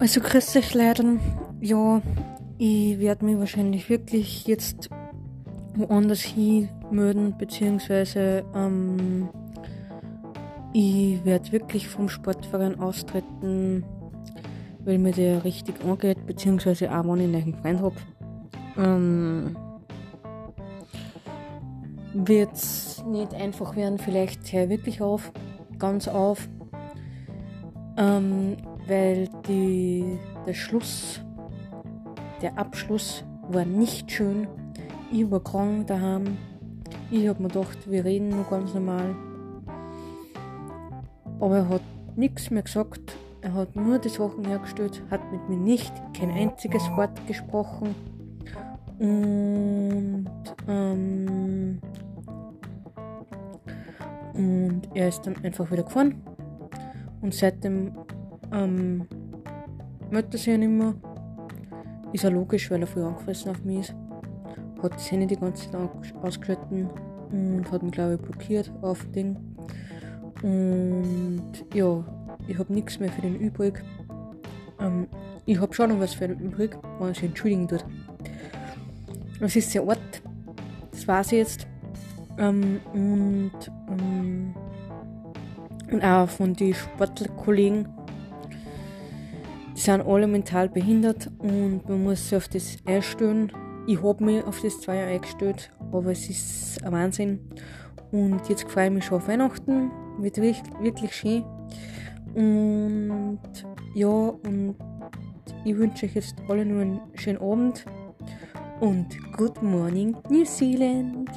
Also grüß euch leider. Ja, ich werde mich wahrscheinlich wirklich jetzt woanders hin melden, beziehungsweise ähm, ich werde wirklich vom Sportverein austreten, weil mir der richtig angeht, beziehungsweise auch wenn ich einen Freund habe. Ähm, wird es nicht einfach werden, vielleicht höre ich wirklich auf, ganz auf. Ähm, weil die, der Schluss, der Abschluss war nicht schön. Ich war krank daheim. Ich habe mir gedacht, wir reden nur ganz normal. Aber er hat nichts mehr gesagt. Er hat nur die Sachen hergestellt, hat mit mir nicht kein einziges Wort gesprochen. Und, ähm, und er ist dann einfach wieder gefahren. Und seitdem ähm, sich ja nicht mehr. Ist ja logisch, weil er voll angefressen auf mich ist. Hat das Handy die ganze Zeit ausgeschalten und hat ihn, glaube ich, blockiert auf Ding. Und ja, ich habe nichts mehr für den übrig. Ähm, ich habe schon noch was für den übrig, wenn er sich entschuldigen tut. Es ist sehr Ort, das weiß ich jetzt. Ähm, und, ähm, und auch von den Sportlerkollegen die sind alle mental behindert und man muss sich auf das einstellen. Ich habe mich auf das zwei Jahre eingestellt, aber es ist ein Wahnsinn. Und jetzt freue ich mich schon auf Weihnachten. Wird wirklich schön. Und ja, und ich wünsche euch jetzt alle nur einen schönen Abend. Und Good Morning New Zealand!